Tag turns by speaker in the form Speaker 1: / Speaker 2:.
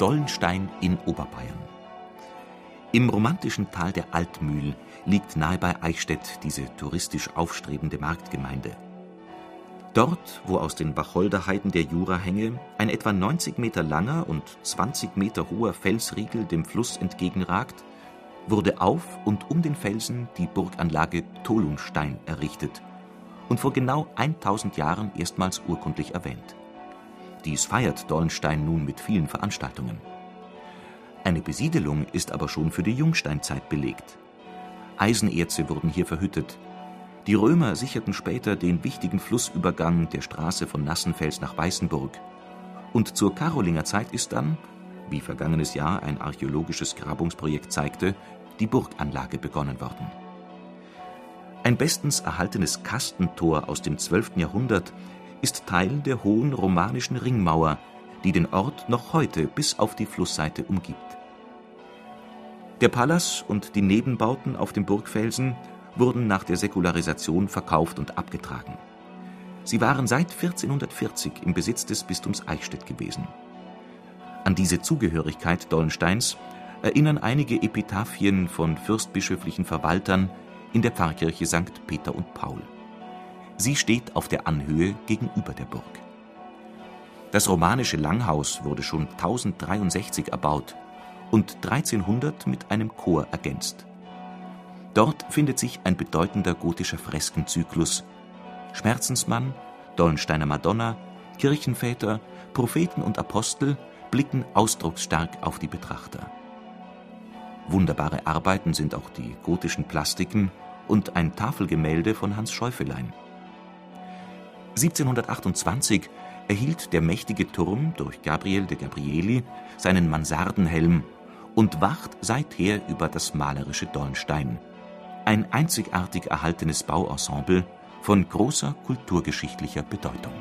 Speaker 1: Dollenstein in Oberbayern. Im romantischen Tal der Altmühl liegt nahe bei Eichstätt diese touristisch aufstrebende Marktgemeinde. Dort, wo aus den Wacholderheiden der Jurahänge ein etwa 90 Meter langer und 20 Meter hoher Felsriegel dem Fluss entgegenragt, wurde auf und um den Felsen die Burganlage Tolunstein errichtet und vor genau 1000 Jahren erstmals urkundlich erwähnt dies feiert Dollenstein nun mit vielen Veranstaltungen. Eine Besiedelung ist aber schon für die Jungsteinzeit belegt. Eisenerze wurden hier verhüttet. Die Römer sicherten später den wichtigen Flussübergang der Straße von Nassenfels nach Weißenburg. Und zur Karolingerzeit ist dann, wie vergangenes Jahr ein archäologisches Grabungsprojekt zeigte, die Burganlage begonnen worden. Ein bestens erhaltenes Kastentor aus dem 12. Jahrhundert ist Teil der hohen romanischen Ringmauer, die den Ort noch heute bis auf die Flussseite umgibt. Der Palas und die Nebenbauten auf dem Burgfelsen wurden nach der Säkularisation verkauft und abgetragen. Sie waren seit 1440 im Besitz des Bistums Eichstätt gewesen. An diese Zugehörigkeit Dollensteins erinnern einige Epitaphien von fürstbischöflichen Verwaltern in der Pfarrkirche St. Peter und Paul. Sie steht auf der Anhöhe gegenüber der Burg. Das romanische Langhaus wurde schon 1063 erbaut und 1300 mit einem Chor ergänzt. Dort findet sich ein bedeutender gotischer Freskenzyklus. Schmerzensmann, Dollensteiner Madonna, Kirchenväter, Propheten und Apostel blicken ausdrucksstark auf die Betrachter. Wunderbare Arbeiten sind auch die gotischen Plastiken und ein Tafelgemälde von Hans Schäufelein. 1728 erhielt der mächtige Turm durch Gabriel de Gabrieli seinen Mansardenhelm und wacht seither über das malerische Dollenstein. Ein einzigartig erhaltenes Bauensemble von großer kulturgeschichtlicher Bedeutung